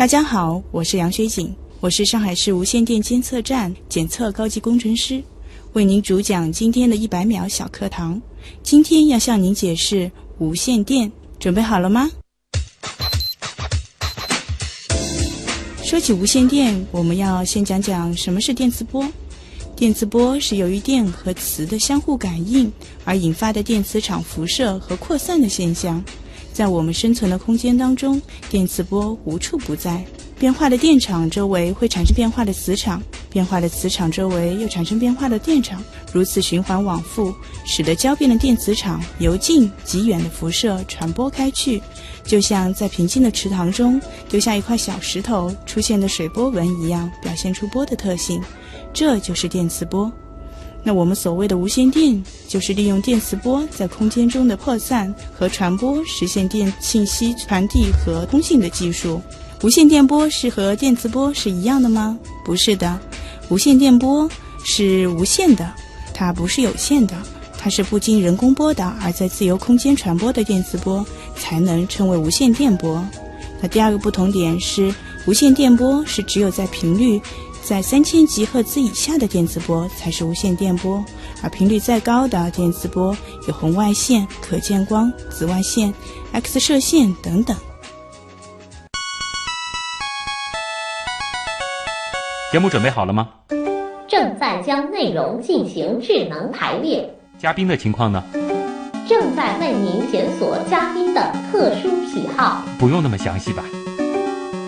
大家好，我是杨雪锦，我是上海市无线电监测站检测高级工程师，为您主讲今天的一百秒小课堂。今天要向您解释无线电，准备好了吗？说起无线电，我们要先讲讲什么是电磁波。电磁波是由于电和磁的相互感应而引发的电磁场辐射和扩散的现象。在我们生存的空间当中，电磁波无处不在。变化的电场周围会产生变化的磁场，变化的磁场周围又产生变化的电场，如此循环往复，使得交变的电磁场由近及远的辐射传播开去，就像在平静的池塘中丢下一块小石头出现的水波纹一样，表现出波的特性。这就是电磁波。那我们所谓的无线电，就是利用电磁波在空间中的扩散和传播，实现电信息传递和通信的技术。无线电波是和电磁波是一样的吗？不是的，无线电波是无限的，它不是有限的，它是不经人工波导而在自由空间传播的电磁波才能称为无线电波。那第二个不同点是，无线电波是只有在频率。在三千吉赫兹以下的电磁波才是无线电波，而频率再高的电磁波有红外线、可见光、紫外线、X 射线等等。节目准备好了吗？正在将内容进行智能排列。嘉宾的情况呢？正在为您检索嘉宾的特殊喜好。不用那么详细吧？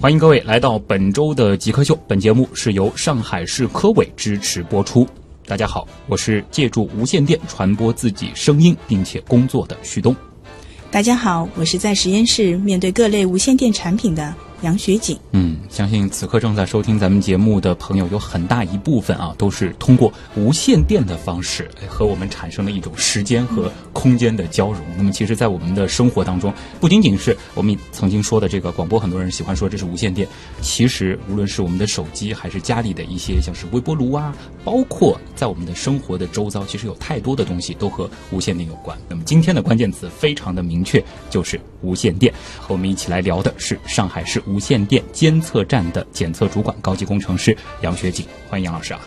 欢迎各位来到本周的极客秀。本节目是由上海市科委支持播出。大家好，我是借助无线电传播自己声音并且工作的旭东。大家好，我是在实验室面对各类无线电产品的。杨雪景，嗯，相信此刻正在收听咱们节目的朋友，有很大一部分啊，都是通过无线电的方式和我们产生了一种时间和空间的交融。那么，其实，在我们的生活当中，不仅仅是我们曾经说的这个广播，很多人喜欢说这是无线电。其实，无论是我们的手机，还是家里的一些像是微波炉啊，包括在我们的生活的周遭，其实有太多的东西都和无线电有关。那么，今天的关键词非常的明确，就是无线电。和我们一起来聊的是上海市。无线电监测站的检测主管、高级工程师杨学景，欢迎杨老师啊！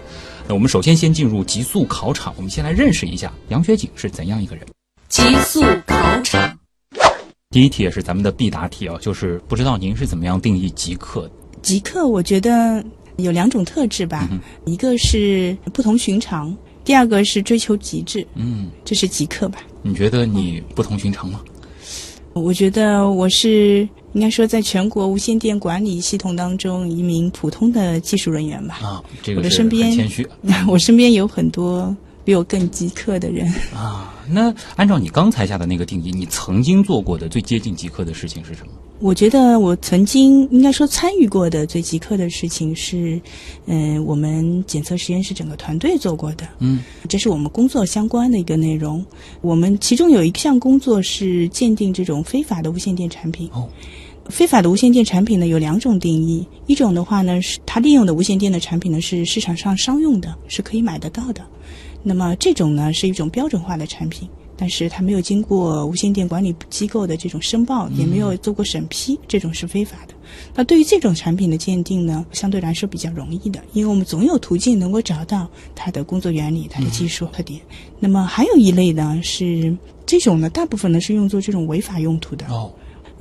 那我们首先先进入极速考场，我们先来认识一下杨学景是怎样一个人。极速考场，第一题也是咱们的必答题啊，就是不知道您是怎么样定义极客？极客，我觉得有两种特质吧，一个是不同寻常，第二个是追求极致。嗯，这是极客吧？你觉得你不同寻常吗？我觉得我是应该说，在全国无线电管理系统当中，一名普通的技术人员吧。啊，这个我的身边谦虚。我身边有很多比我更极客的人。啊，那按照你刚才下的那个定义，你曾经做过的最接近极客的事情是什么？我觉得我曾经应该说参与过的最极客的事情是，嗯，我们检测实验室整个团队做过的，嗯，这是我们工作相关的一个内容。我们其中有一项工作是鉴定这种非法的无线电产品。哦，非法的无线电产品呢有两种定义，一种的话呢是它利用的无线电的产品呢是市场上商用的，是可以买得到的，那么这种呢是一种标准化的产品。但是它没有经过无线电管理机构的这种申报，也没有做过审批，这种是非法的。那对于这种产品的鉴定呢，相对来说比较容易的，因为我们总有途径能够找到它的工作原理、它的技术特点。那么还有一类呢，是这种呢，大部分呢是用作这种违法用途的。哦，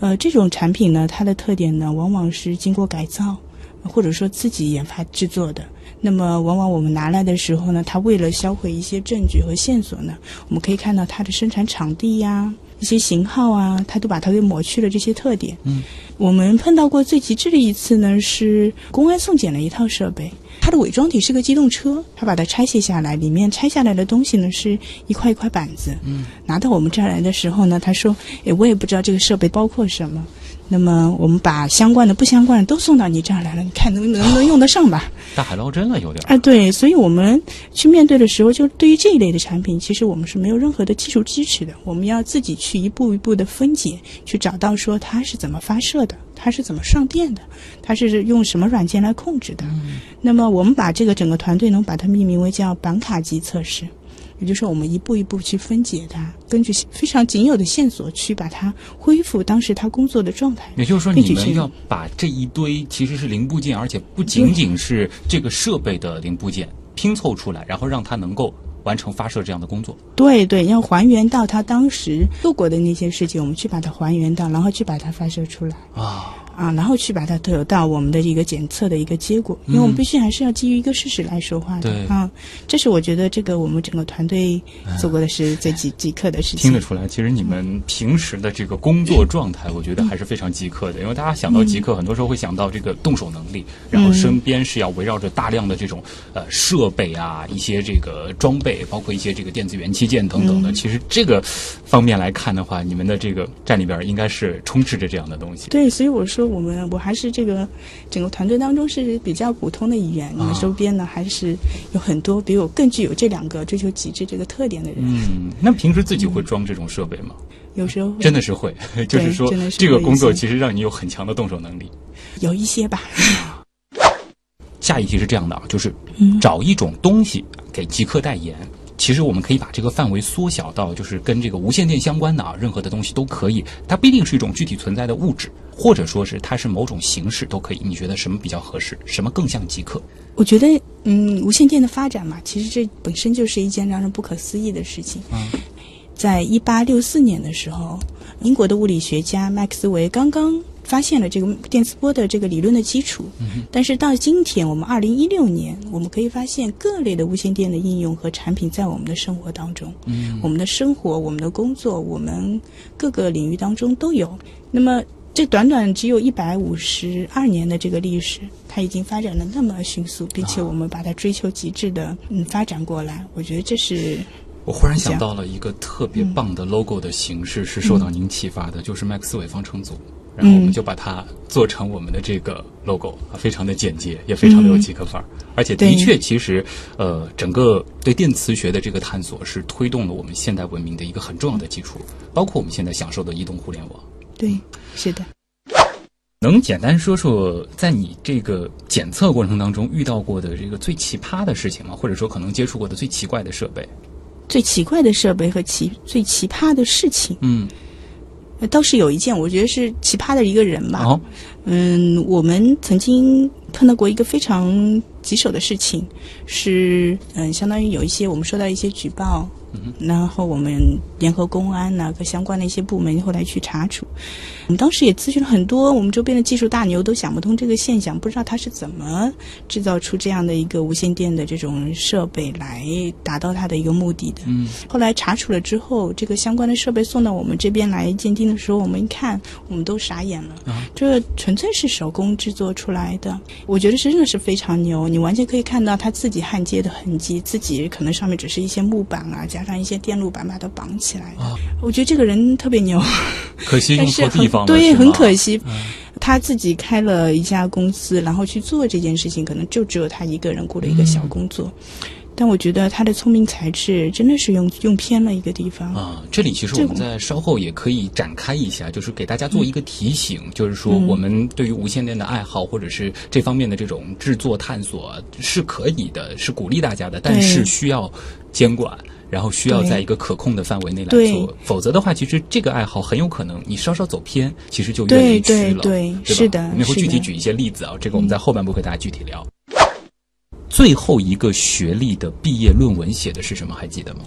呃，这种产品呢，它的特点呢，往往是经过改造，或者说自己研发制作的。那么，往往我们拿来的时候呢，它为了销毁一些证据和线索呢，我们可以看到它的生产场地呀、一些型号啊，它都把它给抹去了这些特点。嗯，我们碰到过最极致的一次呢，是公安送检了一套设备，它的伪装体是个机动车，他把它拆卸下来，里面拆下来的东西呢是一块一块板子。嗯，拿到我们这儿来的时候呢，他说：“诶，我也不知道这个设备包括什么。”那么我们把相关的、不相关的都送到你这儿来了，你看能能不能用得上吧？大海捞针了，有点。啊，对，所以我们去面对的时候，就对于这一类的产品，其实我们是没有任何的技术支持的，我们要自己去一步一步的分解，去找到说它是怎么发射的，它是怎么上电的，它是用什么软件来控制的。那么我们把这个整个团队能把它命名为叫板卡级测试。也就是说，我们一步一步去分解它，根据非常仅有的线索去把它恢复当时它工作的状态。也就是说，你们要把这一堆其实是零部件，而且不仅仅是这个设备的零部件拼凑出来，然后让它能够完成发射这样的工作。对对，要还原到他当时做过的那些事情，我们去把它还原到，然后去把它发射出来。啊。啊，然后去把它得到我们的一个检测的一个结果，因为我们必须还是要基于一个事实来说话的啊。这是我觉得这个我们整个团队做过的是最极极客的事情。听得出来，其实你们平时的这个工作状态，我觉得还是非常极客的。因为大家想到极客，很多时候会想到这个动手能力，然后身边是要围绕着大量的这种呃设备啊，一些这个装备，包括一些这个电子元器件等等的。其实这个方面来看的话，你们的这个站里边应该是充斥着这样的东西。对，所以我说。我们我还是这个整个团队当中是比较普通的一员，你们周边呢还是有很多比我更具有这两个追求极致这个特点的人。嗯，那平时自己会装这种设备吗？有时候真的是会，就是说这个工作其实让你有很强的动手能力。有一些吧。下一题是这样的啊，就是找一种东西给极客代言。其实我们可以把这个范围缩小到，就是跟这个无线电相关的啊，任何的东西都可以。它不一定是一种具体存在的物质，或者说是它是某种形式都可以。你觉得什么比较合适？什么更像极客？我觉得，嗯，无线电的发展嘛，其实这本身就是一件让人不可思议的事情。嗯，在一八六四年的时候，英国的物理学家麦克斯韦刚刚。发现了这个电磁波的这个理论的基础，但是到今天，我们二零一六年，我们可以发现各类的无线电的应用和产品在我们的生活当中，嗯我们的生活、我们的工作、我们各个领域当中都有。那么，这短短只有一百五十二年的这个历史，它已经发展的那么迅速，并且我们把它追求极致的嗯发展过来，我觉得这是。我忽然想到了一个特别棒的 logo 的形式，是受到您启发的，就是麦克斯韦方程组。然后我们就把它做成我们的这个 logo 啊，非常的简洁，也非常的有极客范儿。而且的确，其实呃，整个对电磁学的这个探索是推动了我们现代文明的一个很重要的基础，包括我们现在享受的移动互联网。对，是的。能简单说说在你这个检测过程当中遇到过的这个最奇葩的事情吗？或者说可能接触过的最奇怪的设备？最奇怪的设备和奇最奇葩的事情？嗯。倒是有一件，我觉得是奇葩的一个人吧。嗯，我们曾经碰到过一个非常棘手的事情，是嗯，相当于有一些我们收到一些举报。然后我们联合公安呐和相关的一些部门后来去查处，我们当时也咨询了很多我们周边的技术大牛，都想不通这个现象，不知道他是怎么制造出这样的一个无线电的这种设备来达到他的一个目的的。嗯，后来查处了之后，这个相关的设备送到我们这边来鉴定的时候，我们一看，我们都傻眼了。啊，这纯粹是手工制作出来的，我觉得真的是非常牛，你完全可以看到他自己焊接的痕迹，自己可能上面只是一些木板啊加。上一些电路板把它绑起来的，我觉得这个人特别牛，可惜用错地方了。对，很可惜，他自己开了一家公司，然后去做这件事情，可能就只有他一个人雇了一个小工作。但我觉得他的聪明才智真的是用用偏了一个地方。啊！这里其实我们在稍后也可以展开一下，就是给大家做一个提醒，就是说我们对于无线电的爱好或者是这方面的这种制作探索是可以的，是鼓励大家的，但是需要监管。然后需要在一个可控的范围内来做，否则的话，其实这个爱好很有可能你稍稍走偏，其实就越离去了，对是的，我们会具体举一些例子啊，这个我们在后半部和大家具体聊。最后一个学历的毕业论文写的是什么？还记得吗？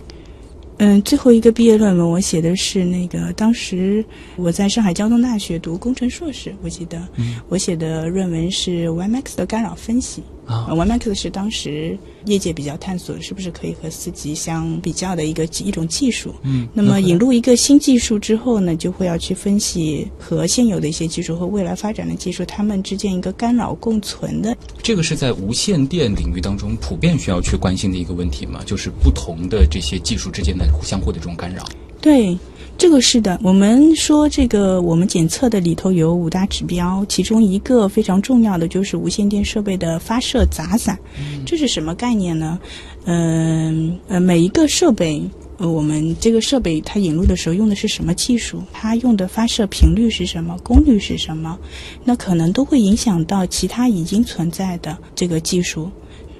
嗯，最后一个毕业论文我写的是那个，当时我在上海交通大学读工程硕士，我记得，我写的论文是 WiMAX 的干扰分析。啊，One Max 是当时业界比较探索是不是可以和四级相比较的一个一种技术。嗯，那么引入一个新技术之后呢，就会要去分析和现有的一些技术和未来发展的技术，它们之间一个干扰共存的。这个是在无线电领域当中普遍需要去关心的一个问题嘛？就是不同的这些技术之间的相互的这种干扰。对。这个是的，我们说这个我们检测的里头有五大指标，其中一个非常重要的就是无线电设备的发射杂散。这是什么概念呢？嗯呃，每一个设备，呃，我们这个设备它引入的时候用的是什么技术？它用的发射频率是什么？功率是什么？那可能都会影响到其他已经存在的这个技术。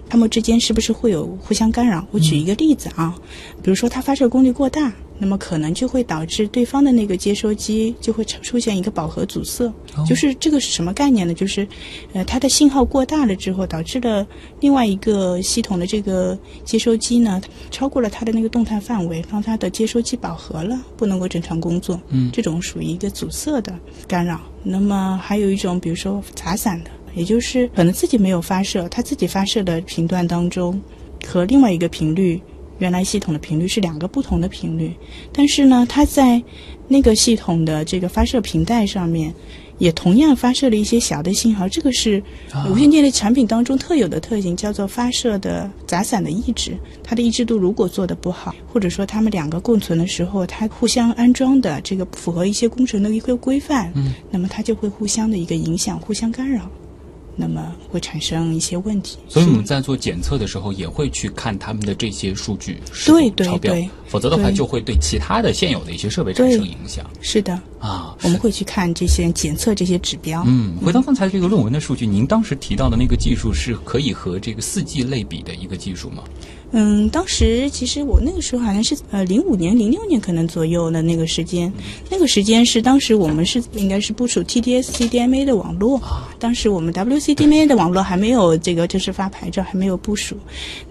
它们之间是不是会有互相干扰？我举一个例子啊，比如说它发射功率过大，那么可能就会导致对方的那个接收机就会出出现一个饱和阻塞。就是这个是什么概念呢？就是，呃，它的信号过大了之后，导致了另外一个系统的这个接收机呢，超过了它的那个动态范围，让它的接收机饱和了，不能够正常工作。嗯这种属于一个阻塞的干扰。那么还有一种，比如说杂散的，也就是可能自己没有发射，它自己发射的频段当中和另外一个频率。原来系统的频率是两个不同的频率，但是呢，它在那个系统的这个发射频带上面，也同样发射了一些小的信号。这个是啊无线电的产品当中特有的特性，叫做发射的杂散的抑制。它的抑制度如果做得不好，或者说它们两个共存的时候，它互相安装的这个不符合一些工程的一个规范，嗯，那么它就会互相的一个影响，互相干扰，那么会产生一些问题。所以我们在做检测的时候，也会去看他们的这些数据是对对否超标对，否则的话就会对其他的现有的一些设备产生影响是的，啊。我们会去看这些检测这些指标。嗯，回到刚才这个论文的数据，您当时提到的那个技术是可以和这个四 G 类比的一个技术吗？嗯，嗯当时其实我那个时候好像是呃零五年、零六年可能左右的那个时间，那个时间是当时我们是应该是部署 TDS CDMA 的网络，当时我们 WCDMA 的网络还没有这个正式发牌照，还没有部署。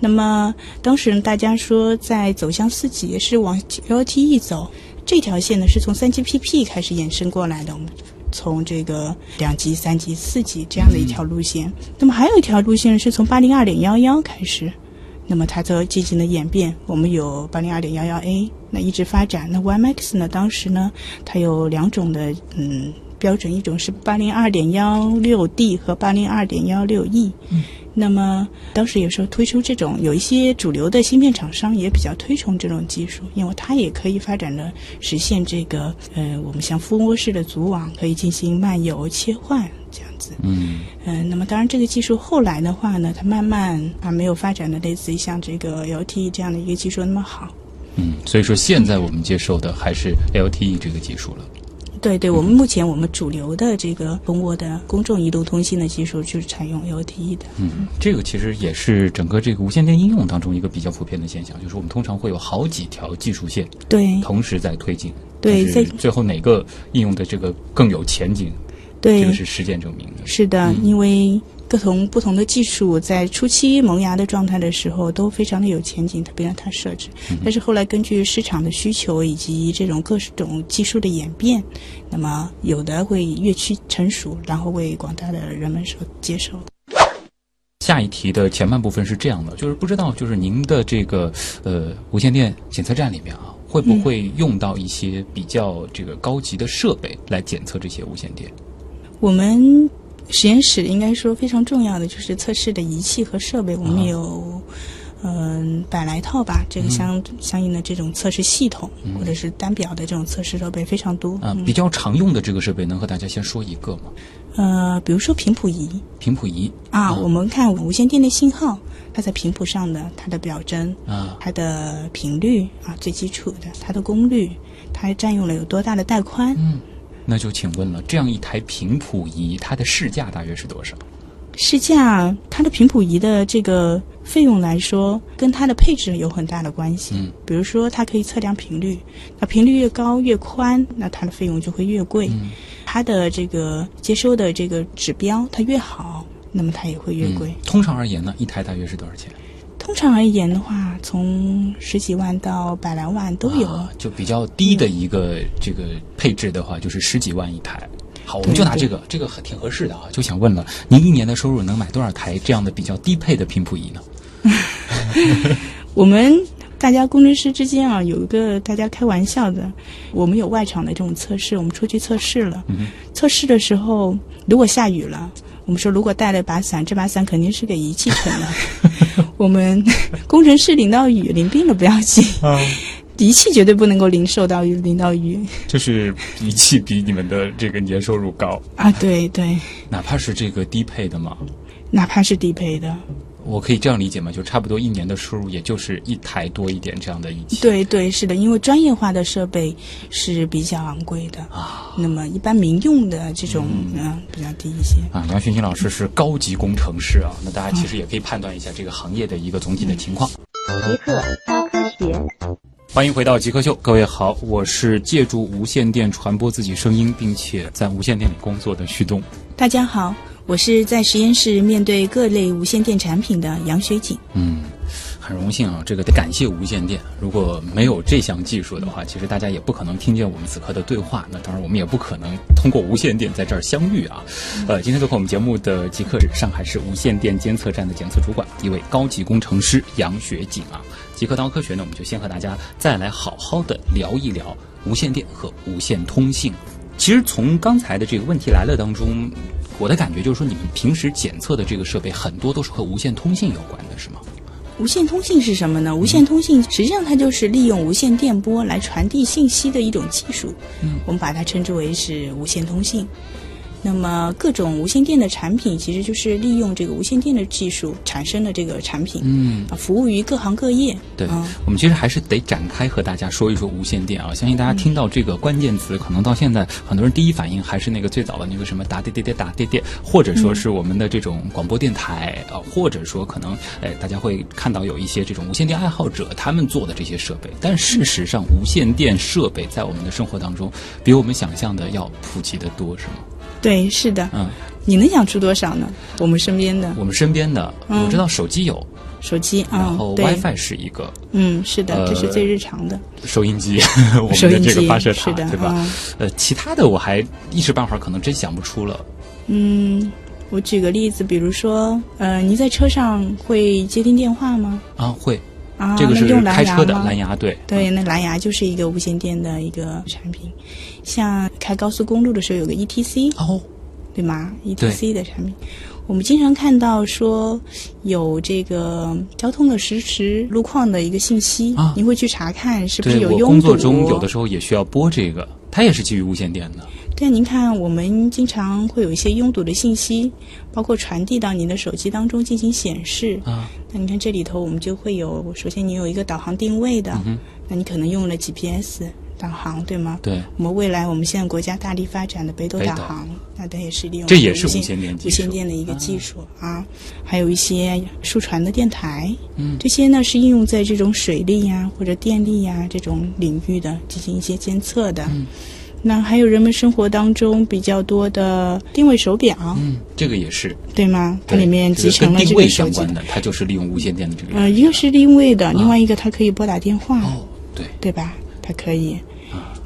那么当时大家说在走向四 G 是往 LTE 走，这条线呢是从三 GPP 开始衍生过来的。我们从这个两级、三级、四级这样的一条路线，那么还有一条路线是从八零二点幺幺开始，那么它就进行了演变。我们有八零二点幺幺 A，那一直发展。那 YMAX 呢，当时呢，它有两种的嗯标准，一种是八零二点幺六 D 和八零二点幺六 E。嗯。那么当时有时候推出这种，有一些主流的芯片厂商也比较推崇这种技术，因为它也可以发展的实现这个呃，我们像蜂窝式的组网，可以进行漫游切换这样子。嗯嗯，那么当然，这个技术后来的话呢，它慢慢啊没有发展的类似于像这个 LTE 这样的一个技术那么好。嗯，所以说现在我们接受的还是 LTE 这个技术了。对对，我们目前我们主流的这个蜂窝的公众移动通信的技术就是采用 LTE 的。嗯，这个其实也是整个这个无线电应用当中一个比较普遍的现象，就是我们通常会有好几条技术线对同时在推进，对在最后哪个应用的这个更有前景，对这个，是实践证明的。是的，因为各同不同的技术在初期萌芽的状态的时候都非常的有前景，特别让它设置。但是后来根据市场的需求以及这种各种技术的演变，那么有的会越趋成熟，然后为广大的人们所接受。下一题的前半部分是这样的，就是不知道就是您的这个呃无线电检测站里面啊，会不会用到一些比较这个高级的设备来检测这些无线电？我们实验室应该说非常重要的就是测试的仪器和设备，我们有。嗯，百来套吧，这个相、相应的这种测试系统、或者是单表的这种测试设备非常多。啊、嗯。比较常用的这个设备能和大家先说一个吗？呃，比如说频谱仪。频谱仪。啊，我们看无线电的信号，它在频谱上的它的表征、啊，它的频率啊，最基础的它的功率，它占用了有多大的带宽，嗯，那就请问了，这样一台频谱仪它的市价大约是多少？市价它的频谱仪的这个费用来说，跟它的配置有很大的关系。嗯，比如说它可以测量频率，那频率越高越宽，那它的费用就会越贵。嗯它的这个接收的这个指标它越好，那么它也会越贵。嗯通常而言呢，一台大约是多少钱？通常而言的话，从十几万到百来万都有。啊就比较低的一个这个配置的话，就是十几万一台。好，我们就拿这个，这个很挺合适的啊。就想问了，您一年的收入能买多少台这样的比较低配的频谱仪呢？我们大家工程师之间啊，有一个大家开玩笑的，我们有外场的这种测试，我们出去测试了。嗯测试的时候，如果下雨了，我们说如果带了把伞，这把伞肯定是给仪器撑的。我们工程师淋到雨淋病了不要紧，仪器绝对不能够淋受到雨淋到雨就是仪器比你们的这个年收入高，啊！对对，哪怕是这个低配的嘛。哪怕是低配的，我可以这样理解吗？就差不多一年的收入，也就是一台多一点这样的仪器。对对是的，因为专业化的设备是比较昂贵的啊。那么一般民用的这种嗯、比较低一些。啊，杨学新老师是高级工程师啊，那大家其实也可以判断一下这个行业的一个总体的情况。极客高科学，欢迎回到极客秀，各位好，我是借助无线电传播自己声音，并且在无线电里工作的旭东。大家好，我是在实验室面对各类无线电产品的杨学景。嗯，很荣幸啊，这个得感谢无线电。如果没有这项技术的话，其实大家也不可能听见我们此刻的对话。那当然，我们也不可能通过无线电在这儿相遇啊。呃，今天做客我们节目的极客是上海市无线电监测站的检测主管，一位高级工程师杨学景啊。极客刀科学呢，我们就先和大家再来好好的聊一聊无线电和无线通信。其实从刚才的这个问题来了当中，我的感觉就是说，你们平时检测的这个设备很多都是和无线通信有关的，是吗？无线通信是什么呢？无线通信实际上它就是利用无线电波来传递信息的一种技术，嗯我们把它称之为是无线通信。那么各种无线电的产品，其实就是利用这个无线电的技术产生的这个产品，嗯啊，服务于各行各业。对嗯，我们其实还是得展开和大家说一说无线电啊。相信大家听到这个关键词，可能到现在很多人第一反应还是那个最早的那个什么打滴滴滴打滴滴，或者说是我们的这种广播电台啊，或者说可能哎大家会看到有一些这种无线电爱好者他们做的这些设备。但事实上，无线电设备在我们的生活当中，比我们想象的要普及的多，是吗？对，是的。嗯，你能想出多少呢？我们身边的我们身边的嗯我知道手机有，手机啊，然后对 WiFi 是一个，嗯，是的，呃这是最日常的。收音机，我们的这个机发射塔，是的对吧？啊呃，其他的我还一时半会儿可能真想不出了。嗯，我举个例子，比如说，呃，您在车上会接听电话吗？啊，会，啊，这个是那用蓝牙开车的吗蓝牙，对，对，那蓝牙就是一个无线电的一个产品，像开高速公路的时候有个 ETC，哦，对吗？ETC 的产品，我们经常看到说有这个交通的实时路况的一个信息，啊您会去查看是不是有拥堵。工作中有的时候也需要播这个，它也是基于无线电的。对，您看，我们经常会有一些拥堵的信息，包括传递到您的手机当中进行显示。啊，那你看这里头，我们就会有，首先你有一个导航定位的，嗯那你可能用了 GPS 导航，对吗？对，我们未来我们现在国家大力发展的北斗导航，那它也是利用这也是无线电无线电的一个技术啊。还有一些数传的电台，嗯这些呢是应用在这种水利呀或者电力呀这种领域的进行一些监测的。嗯那还有人们生活当中比较多的定位手表，嗯，这个也是，对吗？它里面集成了这个跟定位。相关的，它就是利用无线电的这个。呃，一个是定位的，另外一个它可以拨打电话。哦，对，对吧？它可以。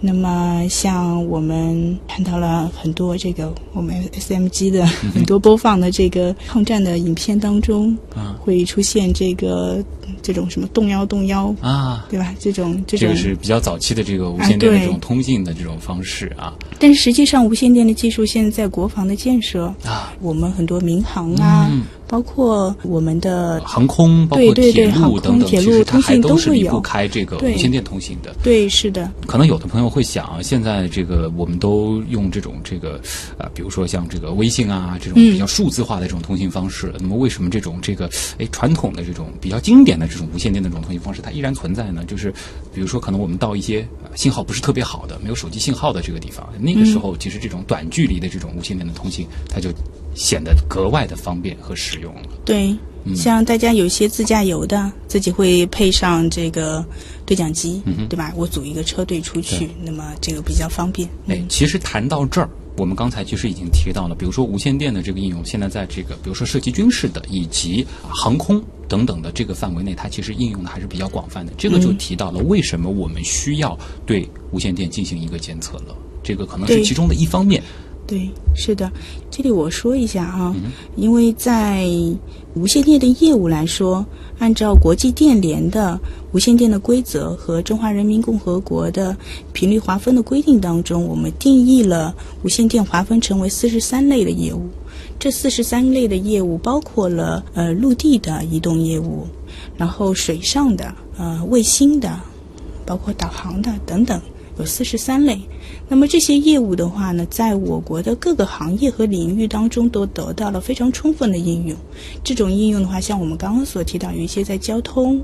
那么，像我们看到了很多这个我们 SMG 的很多播放的这个抗战的影片当中，啊。会出现这个这种什么动摇动摇，啊，对吧？这种这种这个，是比较早期的这个无线电的这种通信的这种方式啊。但是实际上无线电的技术现在在国防的建设，啊，我们很多民航啊，嗯包括我们的航空包括铁路等等，其实它还都是离不开这个无线电通信的。对，是的，可能有的朋友会想，现在这个我们都用这种这个呃，比如说像这个微信啊这种嗯比较数字化的这种通信方式，那么为什么这种这个哎传统的这种比较经典的这种无线电的这种通信方式它依然存在呢？就是比如说可能我们到一些、呃信号不是特别好的、没有手机信号的这个地方，那个时候其实这种短距离的这种无线电的通信，它就显得格外的方便和实用了。对，嗯像大家有一些自驾游的，自己会配上这个对讲机，嗯对吧？我组一个车队出去，那么这个比较方便。哎嗯，其实谈到这儿，我们刚才其实已经提到了，比如说无线电的这个应用，现在在这个比如说涉及军事的以及啊航空等等的这个范围内，它其实应用的还是比较广泛的。这个就提到了为什么我们需要对无线电进行一个监测了。这个可能是其中的一方面。对，是的。这里我说一下啊，嗯因为在无线电的业务来说，按照国际电联的无线电的规则和中华人民共和国的频率划分的规定当中，我们定义了无线电划分成为四十三类的业务。这四十三类的业务包括了呃陆地的移动业务，然后水上的、呃卫星的，包括导航的等等，有四十三类。那么这些业务的话呢，在我国的各个行业和领域当中都得到了非常充分的应用。这种应用的话，像我们刚刚所提到，有一些在交通，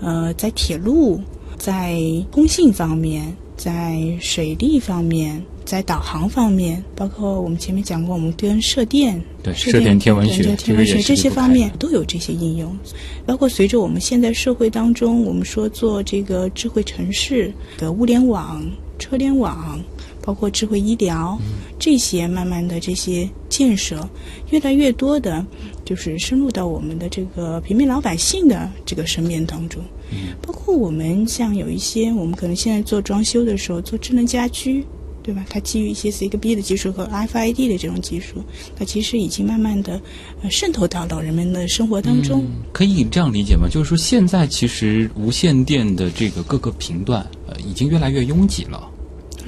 呃，在铁路，在通信方面，在水利方面，在导航方面，包括我们前面讲过，我们跟射电、对射电天文学天文学这些方面都有这些应用。包括随着我们现在社会当中，我们说做这个智慧城市的物联网、车联网，包括智慧医疗，这些慢慢的这些建设，越来越多的，就是深入到我们的这个平民老百姓的这个身边当中。包括我们像有一些，我们可能现在做装修的时候做智能家居。对吧？它基于一些 CGB 的技术和 RFID 的这种技术，它其实已经慢慢的呃渗透到到人们的生活当中。可以这样理解吗？就是说，现在其实无线电的这个各个频段，呃，已经越来越拥挤了。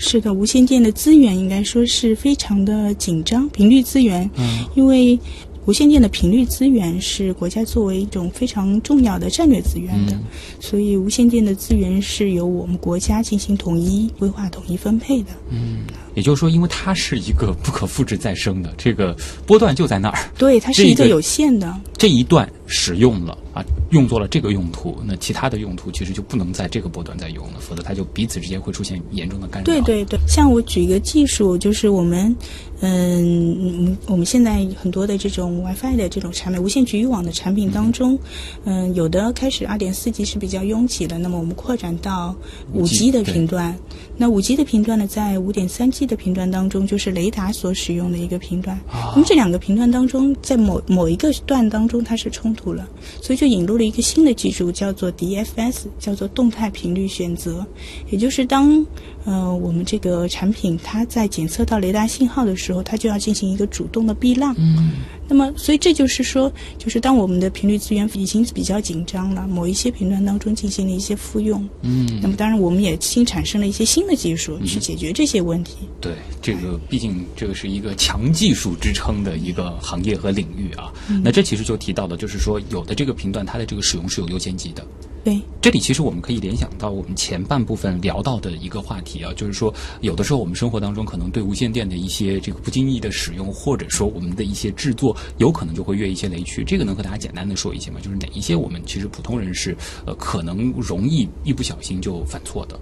是的，无线电的资源应该说是非常的紧张，频率资源，嗯，因为无线电的频率资源是国家作为一种非常重要的战略资源的，嗯所以无线电的资源是由我们国家进行统一规划、统一分配的。嗯也就是说，因为它是一个不可复制再生的，这个波段就在那儿，对，它是一个有限的。这一段使用了啊，用作了这个用途，那其他的用途其实就不能在这个波段再用了，否则它就彼此之间会出现严重的干扰。对对对，像我举一个技术，就是我们，嗯，嗯我们现在很多的这种 WiFi 的这种产品，无线局域网的产品当中，嗯，有的开始二点四 G 是比较拥挤的，那么我们扩展到5 5G 的频段。那五 G 的频段呢，在五点三 G 的频段当中，就是雷达所使用的一个频段。那么这两个频段当中，在某某一个段当中它是冲突了，所以就引入了一个新的技术，叫做 DFS，叫做动态频率选择。也就是当嗯我们这个产品它在检测到雷达信号的时候，它就要进行一个主动的避浪。嗯，那么，所以这就是说，就是当我们的频率资源已经比较紧张了，某一些频段当中进行了一些复用，嗯，那么当然我们也新产生了一些新的技术去解决这些问题。对，这个毕竟这个是一个强技术支撑的一个行业和领域啊。那这其实就提到了，就是说有的这个频段它的这个使用是有优先级的。对，这里其实我们可以联想到我们前半部分聊到的一个话题啊，就是说有的时候我们生活当中可能对无线电的一些这个不经意的使用，或者说我们的一些制作，有可能就会越一些雷区。这个能和大家简单的说一些吗？就是哪一些我们其实普通人是呃可能容易一不小心就犯错的。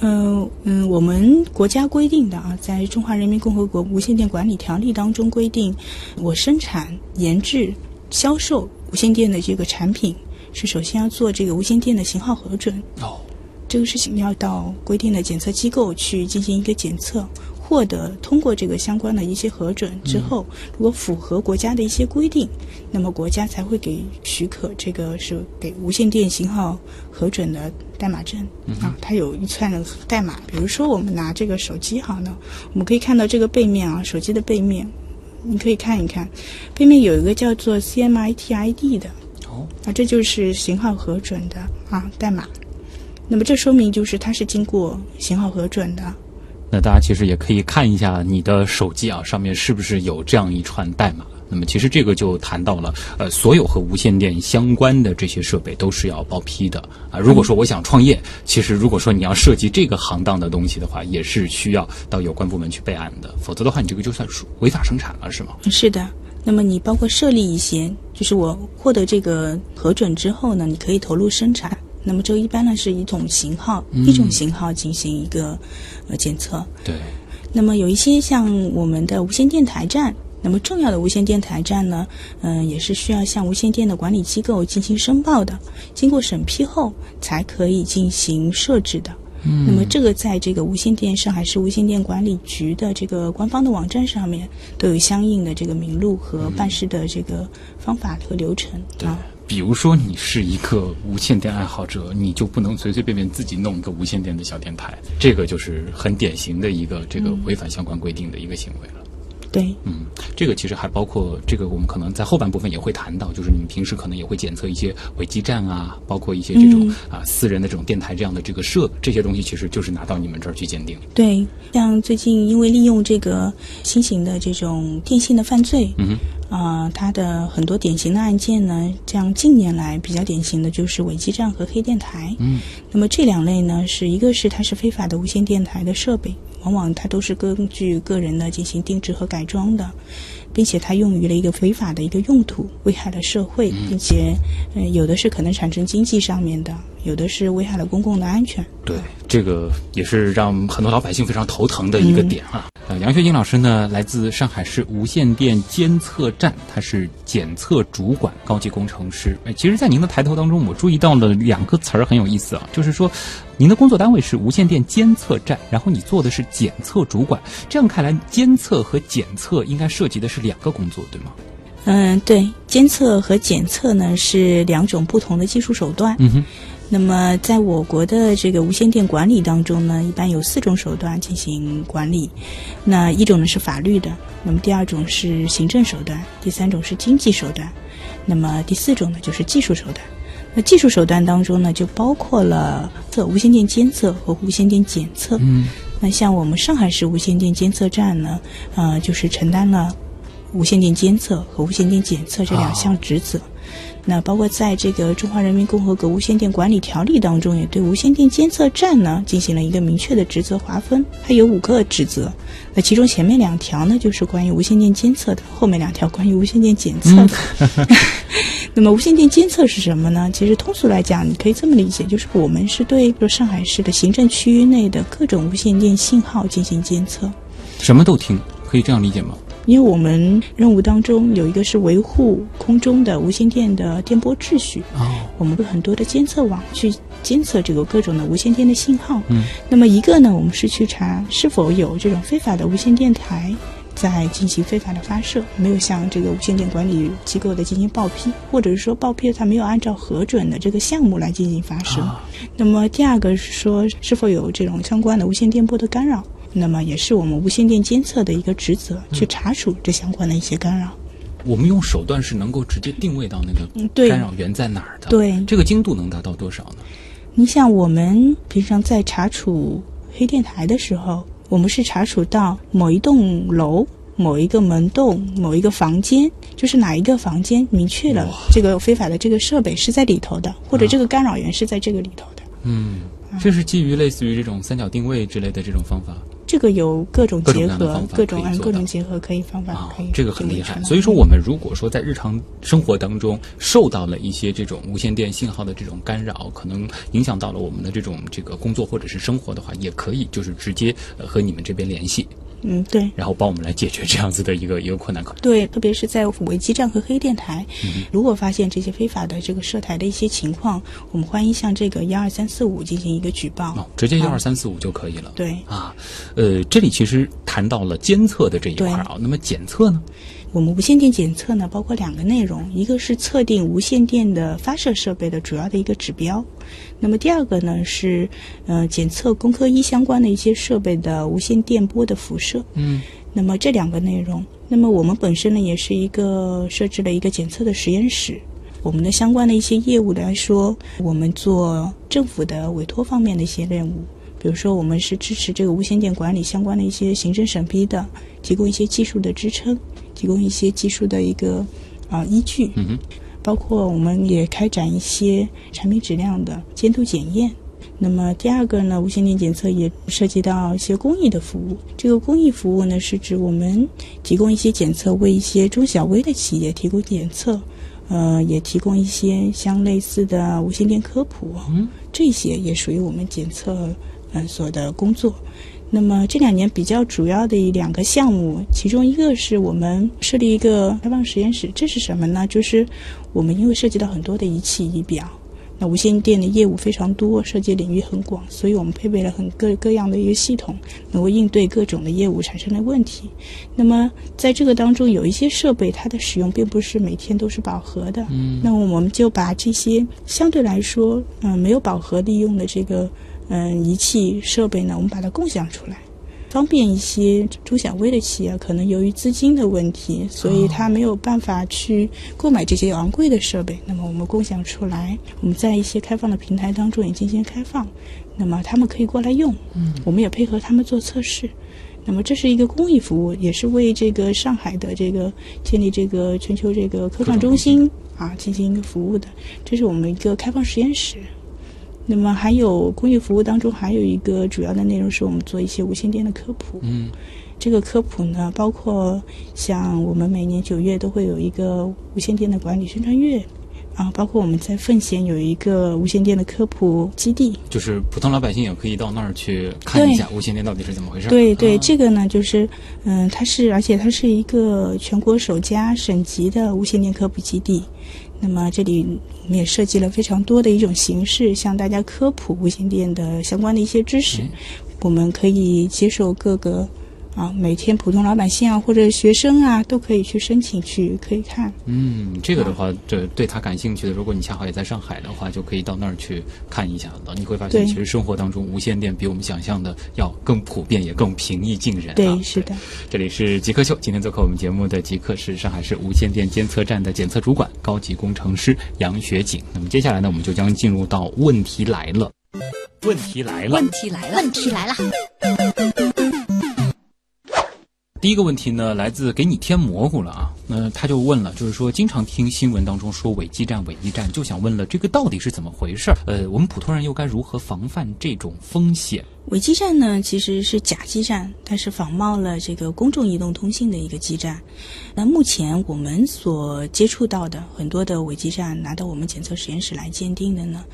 嗯嗯，我们国家规定的啊，在《中华人民共和国无线电管理条例》当中规定，我生产、研制、销售无线电的这个产品，是首先要做这个无线电的型号核准。哦，这个事情要到规定的检测机构去进行一个检测，获得通过这个相关的一些核准之后，如果符合国家的一些规定，那么国家才会给许可，这个是给无线电信号核准的代码证、啊，它有一串的代码。比如说我们拿这个手机好呢，我们可以看到这个背面啊，手机的背面，你可以看一看，背面有一个叫做 CMITID 的。哦，啊，这就是型号核准的啊代码。那么这说明就是它是经过型号核准的。那大家其实也可以看一下你的手机啊，上面是不是有这样一串代码。那么其实这个就谈到了，呃，所有和无线电相关的这些设备都是要报批的啊。如果说我想创业，其实如果说你要涉及这个行当的东西的话，也是需要到有关部门去备案的，否则的话，你这个就算属违法生产了，是吗？是的。那么你包括设立一些，就是我获得这个核准之后呢，你可以投入生产。那么这个一般呢是一种型号，一种型号进行一个呃检测。对，那么有一些像我们的无线电台站，那么重要的无线电台站呢，嗯、也是需要向无线电的管理机构进行申报的，经过审批后才可以进行设置的。嗯，那么这个在这个无线电上海市无线电管理局的这个官方的网站上面都有相应的这个名录和办事的这个方法和流程对啊。比如说你是一个无线电爱好者，你就不能随随便便自己弄一个无线电的小电台，这个就是很典型的一个这个违反相关规定的一个行为了。对，嗯，这个其实还包括这个，我们可能在后半部分也会谈到，就是你们平时可能也会检测一些伪基站啊，包括一些这种、啊私人的这种电台这样的这个设这些东西，其实就是拿到你们这儿去鉴定。对，像最近因为利用这个新型的这种电信的犯罪，嗯哼，啊，它的很多典型的案件呢，像近年来比较典型的就是伪基站和黑电台。嗯，那么这两类呢，是一个是它是非法的无线电台的设备，往往它都是根据个人的进行定制和改装的，并且它用于了一个非法的一个用途，危害了社会，并且嗯、有的是可能产生经济上面的，有的是危害了公共的安全。对，这个也是让很多老百姓非常头疼的一个点啊。呃，杨学英老师呢，来自上海市无线电监测站，他是检测主管高级工程师。哎，其实，在您的抬头当中，我注意到了两个词儿很有意思啊，就是说，您的工作单位是无线电监测站，然后你做的是检测主管。这样看来，监测和检测应该涉及的是两个工作，对吗？嗯，对，监测和检测呢是两种不同的技术手段。嗯哼。那么，在我国的这个无线电管理当中呢，一般有四种手段进行管理。那一种呢是法律的，那么第二种是行政手段，第三种是经济手段，那么第四种呢就是技术手段。那技术手段当中呢，就包括了测无线电监测和无线电检测。嗯。那像我们上海市无线电监测站呢，呃，就是承担了无线电监测和无线电检测这两项职责。那包括在这个《中华人民共和国无线电管理条例》当中，也对无线电监测站呢进行了一个明确的职责划分，它有五个职责。那其中前面两条呢就是关于无线电监测的，后面两条关于无线电检测的。那么无线电监测是什么呢？其实通俗来讲，你可以这么理解，就是我们是对比如上海市的行政区域内的各种无线电信号进行监测。什么都听，可以这样理解吗？因为我们任务当中有一个是维护空中的无线电的电波秩序，哦，我们有很多的监测网去监测这个各种的无线电的信号。嗯，那么一个呢，我们是去查是否有这种非法的无线电台在进行非法的发射，没有向这个无线电管理机构的进行报批，或者是说报批它没有按照核准的这个项目来进行发射。啊那么第二个是说是否有这种相关的无线电波的干扰。那么也是我们无线电监测的一个职责，去查处这相关的一些干扰。我们用手段是能够直接定位到那个干扰源在哪儿的。对这个精度能达到多少呢？你像我们平常在查处黑电台的时候，我们是查处到某一栋楼、某一个门洞、某一个房间，就是哪一个房间明确了这个非法的这个设备是在里头的，或者这个干扰源是在这个里头的。嗯，这是基于类似于这种三角定位之类的这种方法这个有各种结合各种按各种结合可以方法啊可以，这个很厉害。所以说，我们如果说在日常生活当中受到了一些这种无线电信号的这种干扰，可能影响到了我们的这种这个工作或者是生活的话，也可以就是直接呃和你们这边联系，嗯，对。然后帮我们来解决这样子的一个 一个困难。对，特别是在伪基站和黑电台，嗯如果发现这些非法的这个涉台的一些情况，我们欢迎向这个幺二三四五进行一个举报。哦，直接幺啊二三四五就可以了。对，啊，呃，这里其实谈到了监测的这一块啊，那么检测呢？我们无线电检测呢，包括两个内容，一个是测定无线电的发射设备的主要的一个指标，那么第二个呢是呃检测工科一相关的一些设备的无线电波的辐射。嗯，那么这两个内容，那么我们本身呢也是一个设置了一个检测的实验室。我们的相关的一些业务来说，我们做政府的委托方面的一些任务，比如说我们是支持这个无线电管理相关的一些行政审批的，提供一些技术的支撑，提供一些技术的一个啊、依据，嗯，包括我们也开展一些产品质量的监督检验。那么第二个呢，无线电检测也涉及到一些公益的服务。这个公益服务呢，是指我们提供一些检测，为一些中小微的企业提供检测，呃，也提供一些相类似的无线电科普，嗯，这些也属于我们检测呃所的工作。那么这两年比较主要的一两个项目，其中一个是我们设立一个开放实验室，这是什么呢？就是我们因为涉及到很多的仪器仪表，那无线电的业务非常多，涉及领域很广，所以我们配备了很各各样的一个系统，能够应对各种的业务产生的问题。那么在这个当中，有一些设备它的使用并不是每天都是饱和的，嗯，那我们就把这些相对来说，嗯、没有饱和利用的这个嗯、仪器设备呢，我们把它共享出来。方便一些中小微的企业，可能由于资金的问题，所以他没有办法去购买这些昂贵的设备。那么我们共享出来，我们在一些开放的平台当中也进行开放，那么他们可以过来用，嗯，我们也配合他们做测试。那么这是一个公益服务，也是为这个上海的这个建立这个全球这个科创中心啊进行一个服务的。这是我们一个开放实验室。那么还有公益服务当中还有一个主要的内容是我们做一些无线电的科普。嗯，这个科普呢，包括像我们每年九月都会有一个无线电的管理宣传月。啊，包括我们在奉贤有一个无线电的科普基地，就是普通老百姓也可以到那儿去看一下无线电到底是怎么回事。对对，这个呢，就是嗯，它是而且它是一个全国首家省级的无线电科普基地。那么这里我们也设计了非常多的一种形式，向大家科普无线电的相关的一些知识。我们可以接受各个。啊，每天普通老百姓啊，或者学生啊，都可以去申请去可以看。嗯，这个的话，这对他感兴趣的，如果你恰好也在上海的话，就可以到那儿去看一下了。你会发现，其实生活当中无线电比我们想象的要更普遍，也更平易近人。对，是的。这里是极客秀，今天做客我们节目的极客是上海市无线电监测站的检测主管、高级工程师杨学景。那么接下来呢，我们就将进入到问题来了。问题来了，问题来了，问题来了。第一个问题呢，来自给你添蘑菇了啊。那他就问了，就是说经常听新闻当中说伪基站、伪基站，就想问了，这个到底是怎么回事？呃，我们普通人又该如何防范这种风险？伪基站呢，其实是假基站，它是仿冒了这个公众移动通信的一个基站。那目前我们所接触到的很多的伪基站，拿到我们检测实验室来鉴定的呢，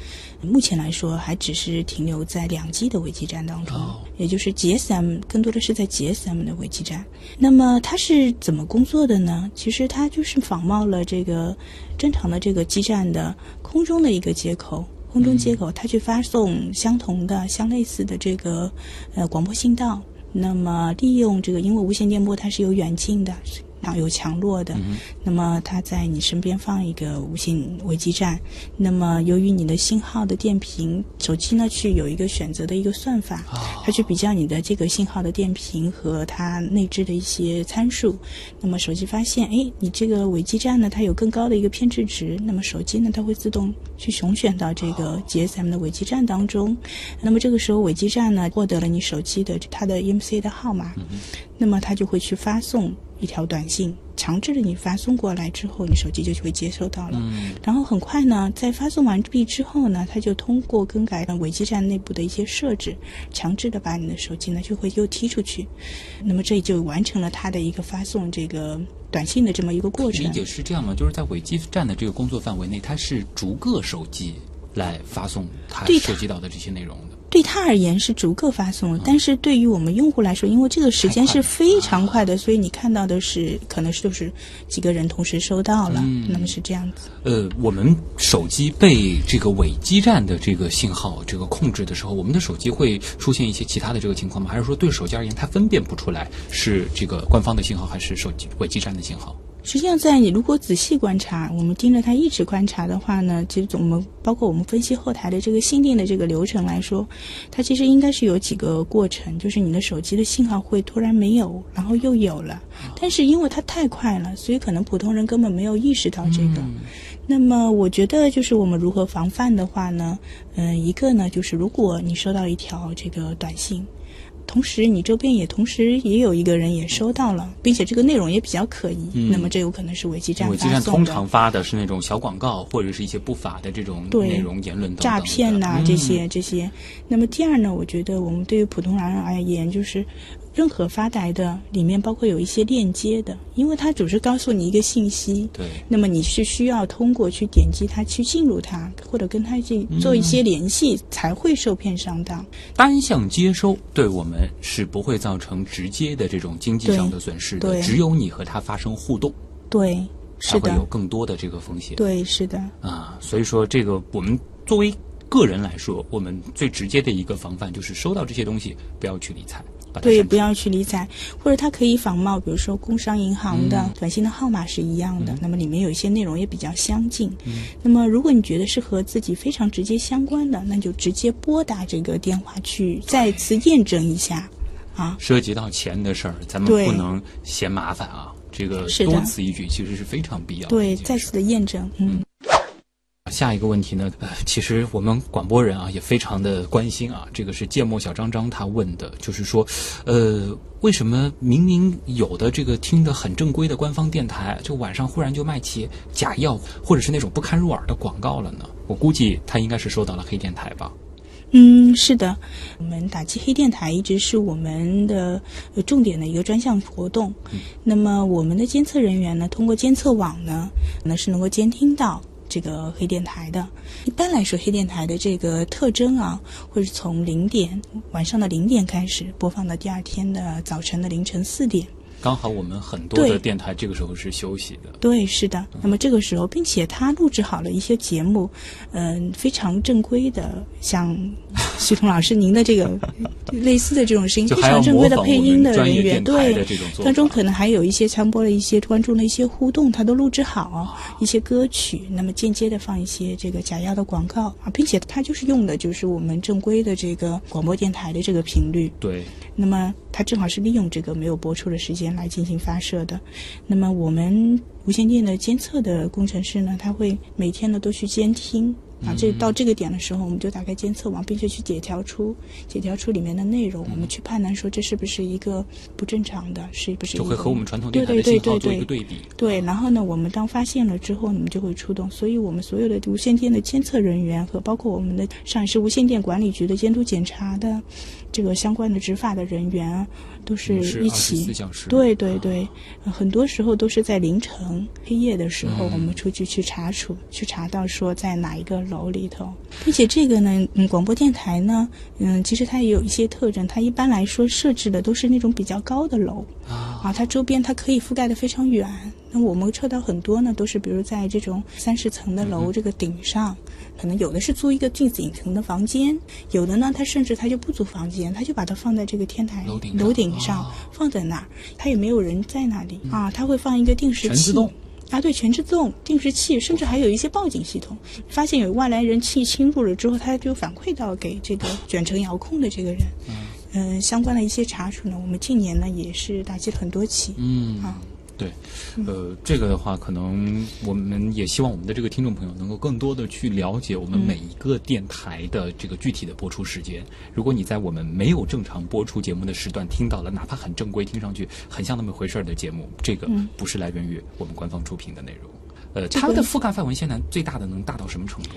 目前来说还只是停留在两 G 的伪基站当中，也就是 GSM，更多的是在 GSM 的伪基站。那么它是怎么工作的呢？其实它就是仿冒了这个正常的这个基站的空中的一个接口。空中接口，它去发送相同的、相类似的这个呃广播信道。那么利用这个，因为无线电波它是有远近的。啊，有强弱的，那么它在你身边放一个无线伪基站，那么由于你的信号的电频，手机呢去有一个选择的一个算法，它去比较你的这个信号的电频和它内置的一些参数，那么手机发现，哎，你这个伪基站呢它有更高的一个偏置值，那么手机呢它会自动去熊选到这个 GSM 的伪基站当中，那么这个时候伪基站呢获得了你手机的它的 EMC 的号码，那么它就会去发送。一条短信，强制的你发送过来之后，你手机就会接收到了。嗯，然后很快呢，在发送完毕之后呢，它就通过更改了伪基站内部的一些设置，强制的把你的手机呢就会又踢出去。那么这就完成了它的一个发送这个短信的这么一个过程。理解是这样吗？就是在伪基站的这个工作范围内，它是逐个手机来发送它涉及到的这些内容的。对他而言是逐个发送，但是对于我们用户来说，因为这个时间是非常快的，所以你看到的是可能是就是几个人同时收到了，那么是这样子。呃，我们手机被这个伪基站的这个信号这个控制的时候，我们的手机会出现一些其他的这个情况吗？还是说对手机而言，它分辨不出来是这个官方的信号还是手机伪基站的信号？实际上，在你如果仔细观察，我们盯着它一直观察的话呢，其实我们包括我们分析后台的这个信定的这个流程来说，它其实应该是有几个过程，就是你的手机的信号会突然没有，然后又有了，但是因为它太快了，所以可能普通人根本没有意识到这个。那么，我觉得就是我们如何防范的话呢？嗯，一个呢，就是如果你收到一条这个短信。同时，你周边也同时也有一个人也收到了，并且这个内容也比较可疑，那么这有可能是伪基站伪基站通常发的是那种小广告，或者是一些不法的这种内容言论诈骗呐这些这些。那么第二呢，我觉得我们对于普通人而言，就是。任何发来的里面包括有一些链接的，因为它只是告诉你一个信息，对，那么你是需要通过去点击它去进入它，或者跟它去做一些联系，才会受骗上当。单向接收对我们是不会造成直接的这种经济上的损失的，只有你和它发生互动，对，是的，会有更多的这个风险。对，是的。啊，所以说这个我们作为个人来说，我们最直接的一个防范就是收到这些东西不要去理睬。对，不要去理睬，或者它可以仿冒，比如说工商银行的短信的号码是一样的，那么里面有一些内容也比较相近。那么如果你觉得是和自己非常直接相关的，那就直接拨打这个电话去再次验证一下。啊，涉及到钱的事儿，咱们不能嫌麻烦啊，这个多此一举其实是非常必要的。对，再次的验证，嗯。下一个问题呢，呃，其实我们广播人啊也非常的关心啊，这个是芥末小张张他问的，就是说，呃，为什么明明有的这个听的很正规的官方电台，就晚上忽然就卖起假药或者是那种不堪入耳的广告了呢？我估计他应该是收到了黑电台吧。嗯，是的，我们打击黑电台一直是我们的呃重点的一个专项活动。那么我们的监测人员呢，通过监测网呢，那是能够监听到这个黑电台的。一般来说，黑电台的这个特征啊，会是从零点晚上的零点开始播放到第二天的早晨的凌晨四点。刚好我们很多的电台这个时候是休息的。对，是的。那么这个时候，并且他录制好了一些节目，嗯、非常正规的，像 徐彤老师您的这个 类似的这种声音，非常正规的配音的人员，对。当中可能还有一些传播了一些观众的一些互动，他都录制好啊一些歌曲，那么间接的放一些这个假药的广告啊，并且他就是用的就是我们正规的这个广播电台的这个频率，对，那么它正好是利用这个没有播出的时间来进行发射的。那么我们无线电的监测的工程师呢，他会每天呢都去监听。啊，嗯这到这个点的时候，我们就打开监测网，并且去解调出解调出里面的内容，我们去判断说这是不是一个不正常的，是不是就会和我们传统对电台的对对对信号做一个对对比。对，然后呢，我们当发现了之后，我们就会出动。所以我们所有的无线电的监测人员和包括我们的上海市无线电管理局的监督检查的这个相关的执法的人员啊，都是一起。24小时对对对、呃很多时候都是在凌晨黑夜的时候，嗯我们出去去查处，去查到说在哪一个楼里头，并且这个呢，嗯，广播电台呢，嗯，其实它也有一些特征，它一般来说设置的都是那种比较高的楼。啊，它周边它可以覆盖的非常远。那我们测到很多呢，都是比如在这种三十层的嗯楼这个顶上，可能有的是租一个镜子影城的房间，有的呢，他甚至他就不租房间，他就把它放在这个天台楼顶上楼顶上、哦放在那儿，他也没有人在那里、啊，他会放一个定时器。全自动啊，对，全自动定时器，甚至还有一些报警系统。发现有外来人气侵入了之后，他就反馈到给这个 卷程遥控的这个人。嗯、相关的一些查处呢，我们近年呢也是打击了很多起。嗯啊，对，呃，这个的话，可能我们也希望我们的这个听众朋友能够更多的去了解我们每一个电台的这个具体的播出时间。如果你在我们没有正常播出节目的时段听到了，哪怕很正规，听上去很像那么回事儿的节目，这个不是来源于我们官方出品的内容。呃，它的覆盖范围现在最大的能大到什么程度？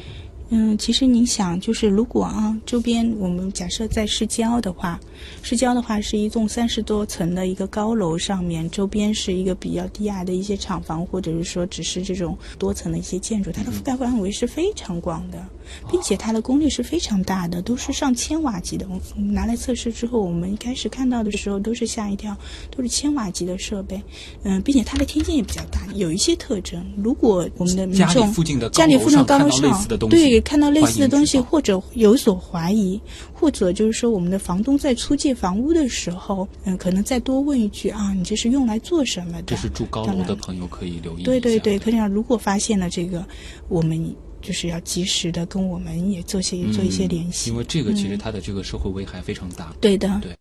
嗯，其实你想，就是如果啊，周边我们假设在市郊的话，市郊的话是一栋三十多层的一个高楼上面，周边是一个比较低矮的一些厂房，或者是说只是这种多层的一些建筑，它的覆盖范围是非常广的，并且它的功率是非常大的，都是上千瓦级的。我们拿来测试之后，我们一开始看到的时候都是吓一跳，都是千瓦级的设备，嗯，并且它的天线也比较大，有一些特征。如果我们的民众附近高家里附近高楼上对看到类似的东西，或者有所怀疑，或者就是说我们的房东在出借房屋的时候，嗯，可能再多问一句啊，你这是用来做什么的？这是住高楼的朋友可以留意。对对对，可以啊。如果发现了这个，我们就是要及时的跟我们也做些、做一些联系。嗯因为这个其实它的这个社会危害非常大。对的，对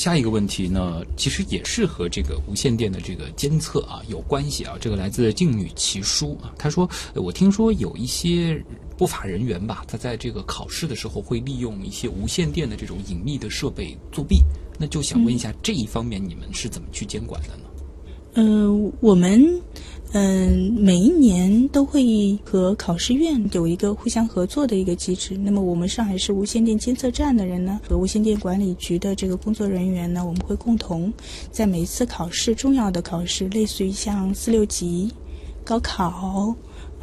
下一个问题呢，其实也是和这个无线电的这个监测啊有关系啊。这个来自静女奇书啊，她说，呃我听说有一些不法人员吧，他在这个考试的时候会利用一些无线电的这种隐秘的设备作弊。那就想问一下，这一方面你们是怎么去监管的呢？嗯、我们嗯、每一年都会和考试院有一个互相合作的一个机制。那么我们上海市无线电监测站的人呢，和无线电管理局的这个工作人员呢，我们会共同在每一次考试重要的考试，类似于像四六级、高考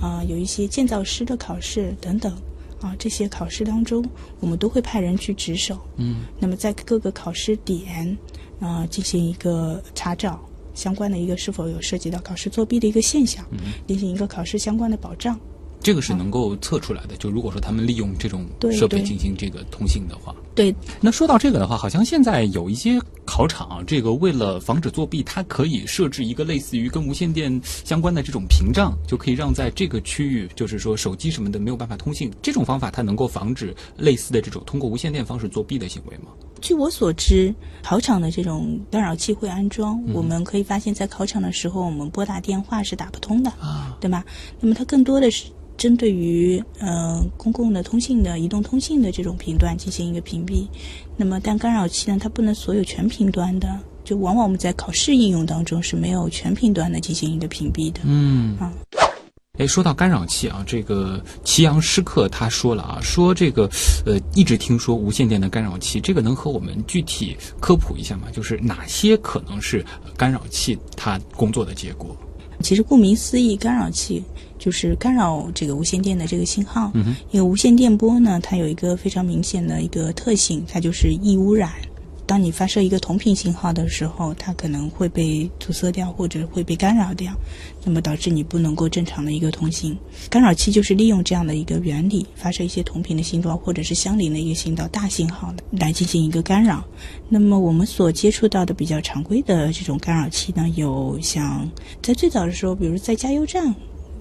啊、有一些建造师的考试等等。啊，这些考试当中，我们都会派人去值守。嗯，那么在各个考试点啊、进行一个查找，相关的一个是否有涉及到考试作弊的一个现象，嗯进行一个考试相关的保障。这个是能够测出来的。就如果说他们利用这种设备进行这个通信的话，对，那说到这个的话，好像现在有一些考场啊，这个为了防止作弊，它可以设置一个类似于跟无线电相关的这种屏障，就可以让在这个区域，就是说手机什么的没有办法通信。这种方法它能够防止类似的这种通过无线电方式作弊的行为吗？据我所知，考场的这种干扰器会安装。嗯我们可以发现，在考场的时候，我们拨打电话是打不通的，啊，对吧？那么它更多的是针对于呃公共的通信的移动通信的这种频段进行一个屏蔽。那么，但干扰器呢，它不能所有全频段的，就往往我们在考试应用当中是没有全频段的进行一个屏蔽的。嗯啊。哎，说到干扰器啊，这个祁阳师客他说了啊，说这个呃，一直听说无线电的干扰器，这个能和我们具体科普一下吗？就是哪些可能是干扰器它工作的结果？其实顾名思义，干扰器就是干扰这个无线电的这个信号。嗯哼。因为无线电波呢，它有一个非常明显的一个特性，它就是易污染。当你发射一个同频信号的时候，它可能会被阻塞掉，或者会被干扰掉，那么导致你不能够正常的一个通信。干扰器就是利用这样的一个原理，发射一些同频的信道或者是相邻的一个信道大信号来进行一个干扰。那么我们所接触到的比较常规的这种干扰器呢，有像在最早的时候，比如在加油站。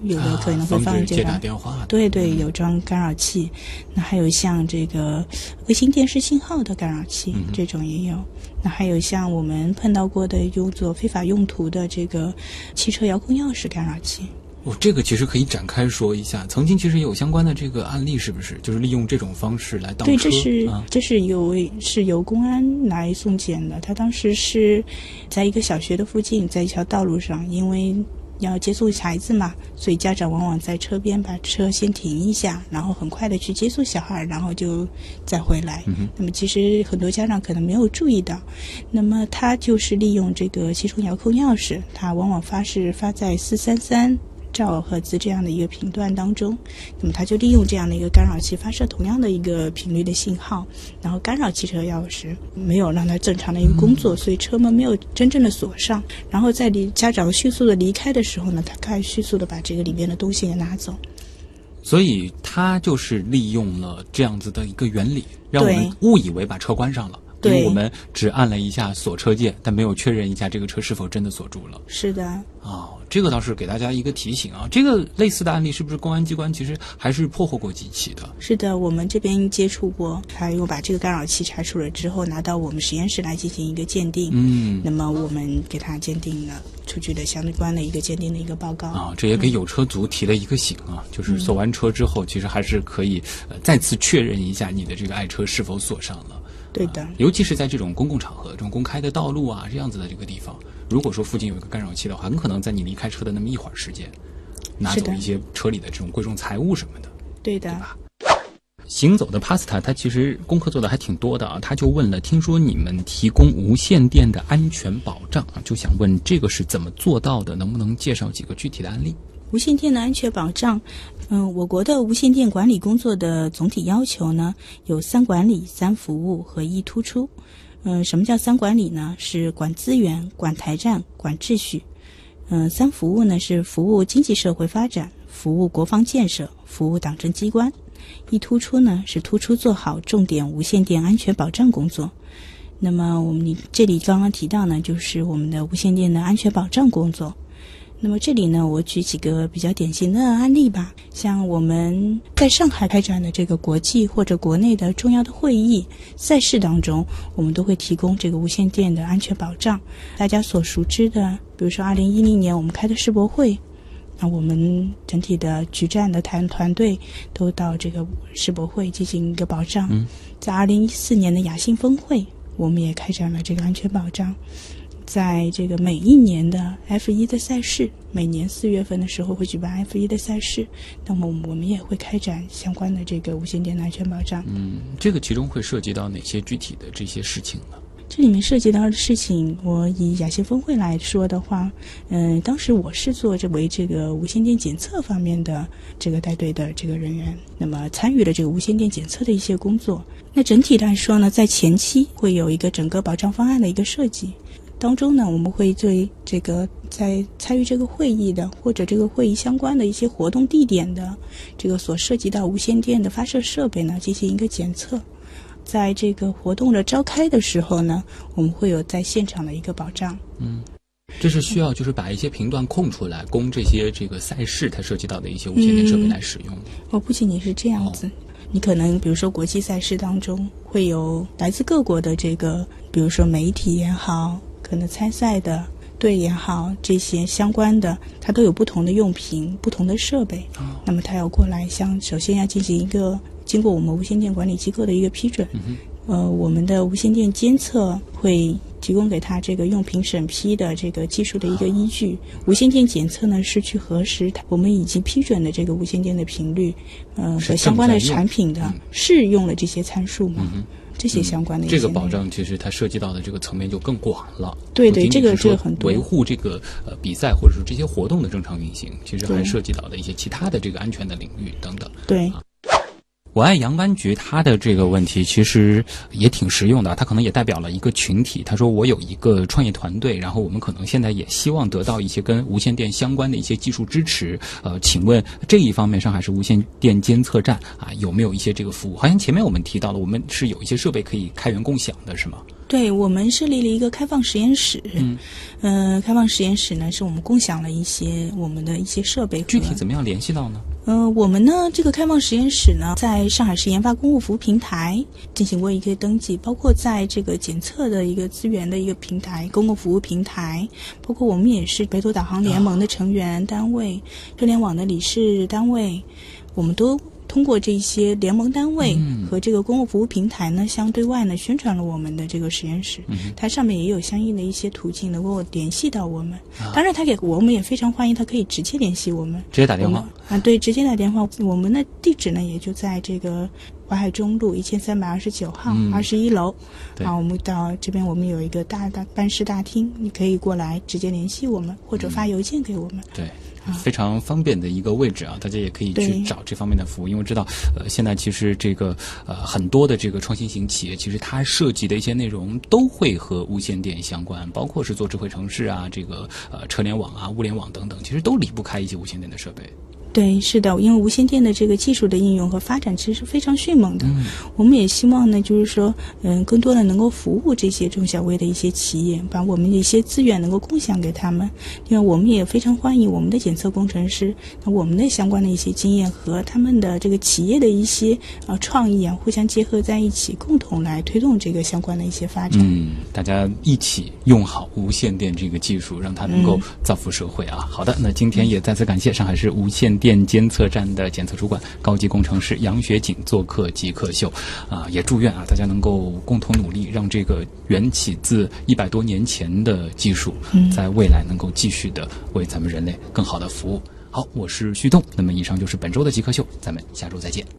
有的可能会放一接打电话，对对，有装干扰器。那还有像这个卫星电视信号的干扰器，这种也有。那还有像我们碰到过的用作非法用途的这个汽车遥控钥匙干扰器。哦，这个其实可以展开说一下。曾经其实有相关的这个案例，是不是？就是利用这种方式来盗车。对，这是这是由是由公安来送检的。他当时是在一个小学的附近，在一条道路上，因为。要接送孩子嘛，所以家长往往在车边把车先停一下，然后很快的去接送小孩，然后就再回来。那么其实很多家长可能没有注意到，那么他就是利用这个汽车遥控钥匙，他往往发是发在四三三。兆赫兹这样的一个频段当中，那么它就利用这样的一个干扰器发射同样的一个频率的信号，然后干扰汽车钥匙，没有让它正常的一个工作，所以车门没有真正的锁上。然后在离家长迅速的离开的时候呢，他开始迅速的把这个里面的东西给拿走。所以他就是利用了这样子的一个原理，让我们误以为把车关上了。因为我们只按了一下锁车键，但没有确认一下这个车是否真的锁住了。是的。哦，这个倒是给大家一个提醒啊。这个类似的案例是不是公安机关其实还是破获过几起的？是的，我们这边接触过，还有把这个干扰器拆除了之后，拿到我们实验室来进行一个鉴定。嗯。那么我们给他鉴定了，出具的相关的一个鉴定的一个报告。啊，这也给有车族提了一个醒啊，就是锁完车之后，其实还是可以呃再次确认一下你的这个爱车是否锁上了。对的，尤其是在这种公共场合、这种公开的道路啊，这样子的这个地方，如果说附近有一个干扰器的话，很可能在你离开车的那么一会儿时间，拿走一些车里的这种贵重财物什么的。对的。对吧？行走的 Pasta，他其实功课做的还挺多的啊。他就问了，听说你们提供无线电的安全保障啊，就想问这个是怎么做到的？能不能介绍几个具体的案例？无线电的安全保障，嗯，我国的无线电管理工作的总体要求呢，有三管理、三服务和一突出。嗯，什么叫三管理呢？是管资源、管台站、管秩序。嗯，三服务呢是服务经济社会发展、服务国防建设、服务党政机关。一突出呢是突出做好重点无线电安全保障工作。那么我们这里刚刚提到呢，就是我们的无线电的安全保障工作。那么这里呢，我举几个比较典型的案例吧。像我们在上海开展的这个国际或者国内的重要的会议赛事当中，我们都会提供这个无线电的安全保障。大家所熟知的，比如说二零一零年我们开的世博会，那我们整体的局站的团团队都到这个世博会进行一个保障。在二零一四年的亚信峰会，我们也开展了这个安全保障。在这个每一年的 F 一的赛事，每年四月份的时候会举办 F 一的赛事，那么我们也会开展相关的这个无线电的安全保障。嗯，这个其中会涉及到哪些具体的这些事情呢？这里面涉及到的事情，我以亚协峰会来说的话，嗯，当时我是作为这个无线电检测方面的这个带队的这个人员，那么参与了这个无线电检测的一些工作。那整体来说呢，在前期会有一个整个保障方案的一个设计。当中呢，我们会对这个在参与这个会议的或者这个会议相关的一些活动地点的这个所涉及到无线电的发射设备呢进行一个检测。在这个活动的召开的时候呢，我们会有在现场的一个保障。嗯，这是需要就是把一些频段空出来，供这些这个赛事它涉及到的一些无线电设备来使用。哦，不仅仅是这样子，你可能比如说国际赛事当中会有来自各国的这个，比如说媒体也好。可能参赛的队也好，这些相关的，它都有不同的用品、不同的设备。那么它要过来，像首先要进行一个经过我们无线电管理机构的一个批准。呃，我们的无线电监测会提供给他这个用品审批的这个技术的一个依据。无线电检测呢是去核实它我们已经批准的这个无线电的频率，呃和相关的产品的嗯是用了这些参数吗？这些相关的一些这个保障其实它涉及到的这个层面就更广了。对对这个这个很多维护这个呃比赛或者说这些活动的正常运行，其实还涉及到的一些其他的这个安全的领域等等。对。我爱杨湾局，他的这个问题其实也挺实用的，他可能也代表了一个群体。他说我有一个创业团队，然后我们可能现在也希望得到一些跟无线电相关的一些技术支持。呃，请问这一方面，上海市无线电监测站啊有没有一些这个服务？好像前面我们提到了，我们是有一些设备可以开源共享的，是吗？对我们设立了一个开放实验室，嗯，呃，开放实验室呢是我们共享了一些我们的一些设备，具体怎么样联系到呢？呃，我们呢这个开放实验室呢，在上海市研发公共服务平台进行过一个登记，包括在这个检测的一个资源的一个平台、公共服务平台，包括我们也是北斗导航联盟的成员单位、车联网的理事单位，我们都。通过这些联盟单位和这个公共服务平台呢，相对外呢宣传了我们的这个实验室，它上面也有相应的一些途径能够联系到我们。当然，他给我们也非常欢迎，他可以直接联系我们。直接打电话。啊，对，直接打电话。我们的地址呢，也就在这个淮海中路一千三百二十九号嗯二十一楼。啊，我们到这边，我们有一个大大办事大厅，你可以过来直接联系我们，或者发邮件给我们。对，非常方便的一个位置啊，大家也可以去找这方面的服务，因为知道，呃，现在其实这个呃很多的这个创新型企业，其实它涉及的一些内容都会和无线电相关，包括是做智慧城市啊，这个呃车联网啊、物联网等等，其实都离不开一些无线电的设备。对，是的，因为无线电的这个技术的应用和发展其实是非常迅猛的。嗯我们也希望呢，就是说，嗯，更多的能够服务这些中小微的一些企业，把我们的一些资源能够共享给他们。因为我们也非常欢迎我们的检测工程师，那我们的相关的一些经验和他们的这个企业的一些呃创意啊，互相结合在一起，共同来推动这个相关的一些发展。嗯，大家一起用好无线电这个技术，让它能够造福社会啊。好的，那今天也再次感谢上海市无线电监测站的检测主管、高级工程师杨学景做客极客秀，啊，也祝愿啊大家能够共同努力，让这个缘起自一百多年前的技术，在未来能够继续的为咱们人类更好的服务。好，我是旭东，那么以上就是本周的极客秀，咱们下周再见。